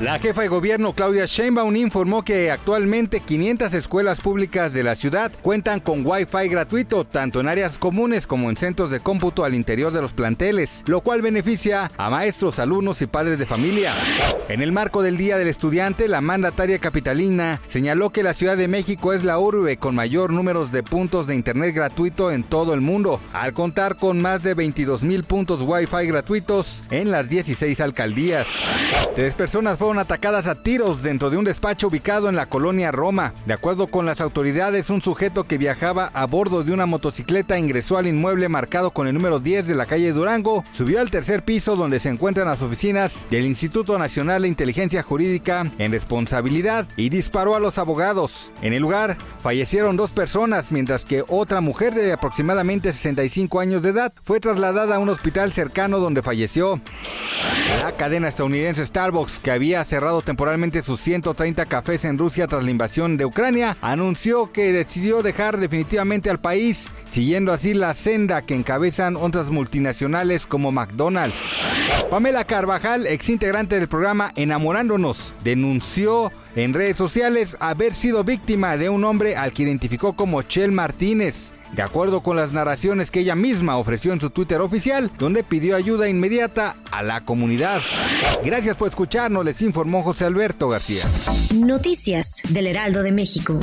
La jefa de gobierno Claudia Sheinbaum informó que actualmente 500 escuelas públicas de la ciudad cuentan con Wi-Fi gratuito tanto en áreas comunes como en centros de cómputo al interior de los planteles, lo cual beneficia a maestros, alumnos y padres de familia. En el marco del Día del Estudiante, la mandataria capitalina señaló que la Ciudad de México es la urbe con mayor número de puntos de internet gratuito en todo el mundo, al contar con más de 22 mil puntos Wi-Fi gratuitos en las 16 alcaldías. Tres personas fueron atacadas a tiros dentro de un despacho ubicado en la colonia Roma. De acuerdo con las autoridades, un sujeto que viajaba a bordo de una motocicleta ingresó al inmueble marcado con el número 10 de la calle Durango, subió al tercer piso donde se encuentran las oficinas del Instituto Nacional de Inteligencia Jurídica en responsabilidad y disparó a los abogados. En el lugar fallecieron dos personas, mientras que otra mujer de aproximadamente 65 años de edad fue trasladada a un hospital cercano donde falleció. La cadena estadounidense Starbucks, que había cerrado temporalmente sus 130 cafés en Rusia tras la invasión de Ucrania, anunció que decidió dejar definitivamente al país, siguiendo así la senda que encabezan otras multinacionales como McDonald's. Pamela Carvajal, ex integrante del programa Enamorándonos, denunció en redes sociales haber sido víctima de un hombre al que identificó como Chel Martínez de acuerdo con las narraciones que ella misma ofreció en su Twitter oficial, donde pidió ayuda inmediata a la comunidad. Gracias por escucharnos, les informó José Alberto García. Noticias del Heraldo de México.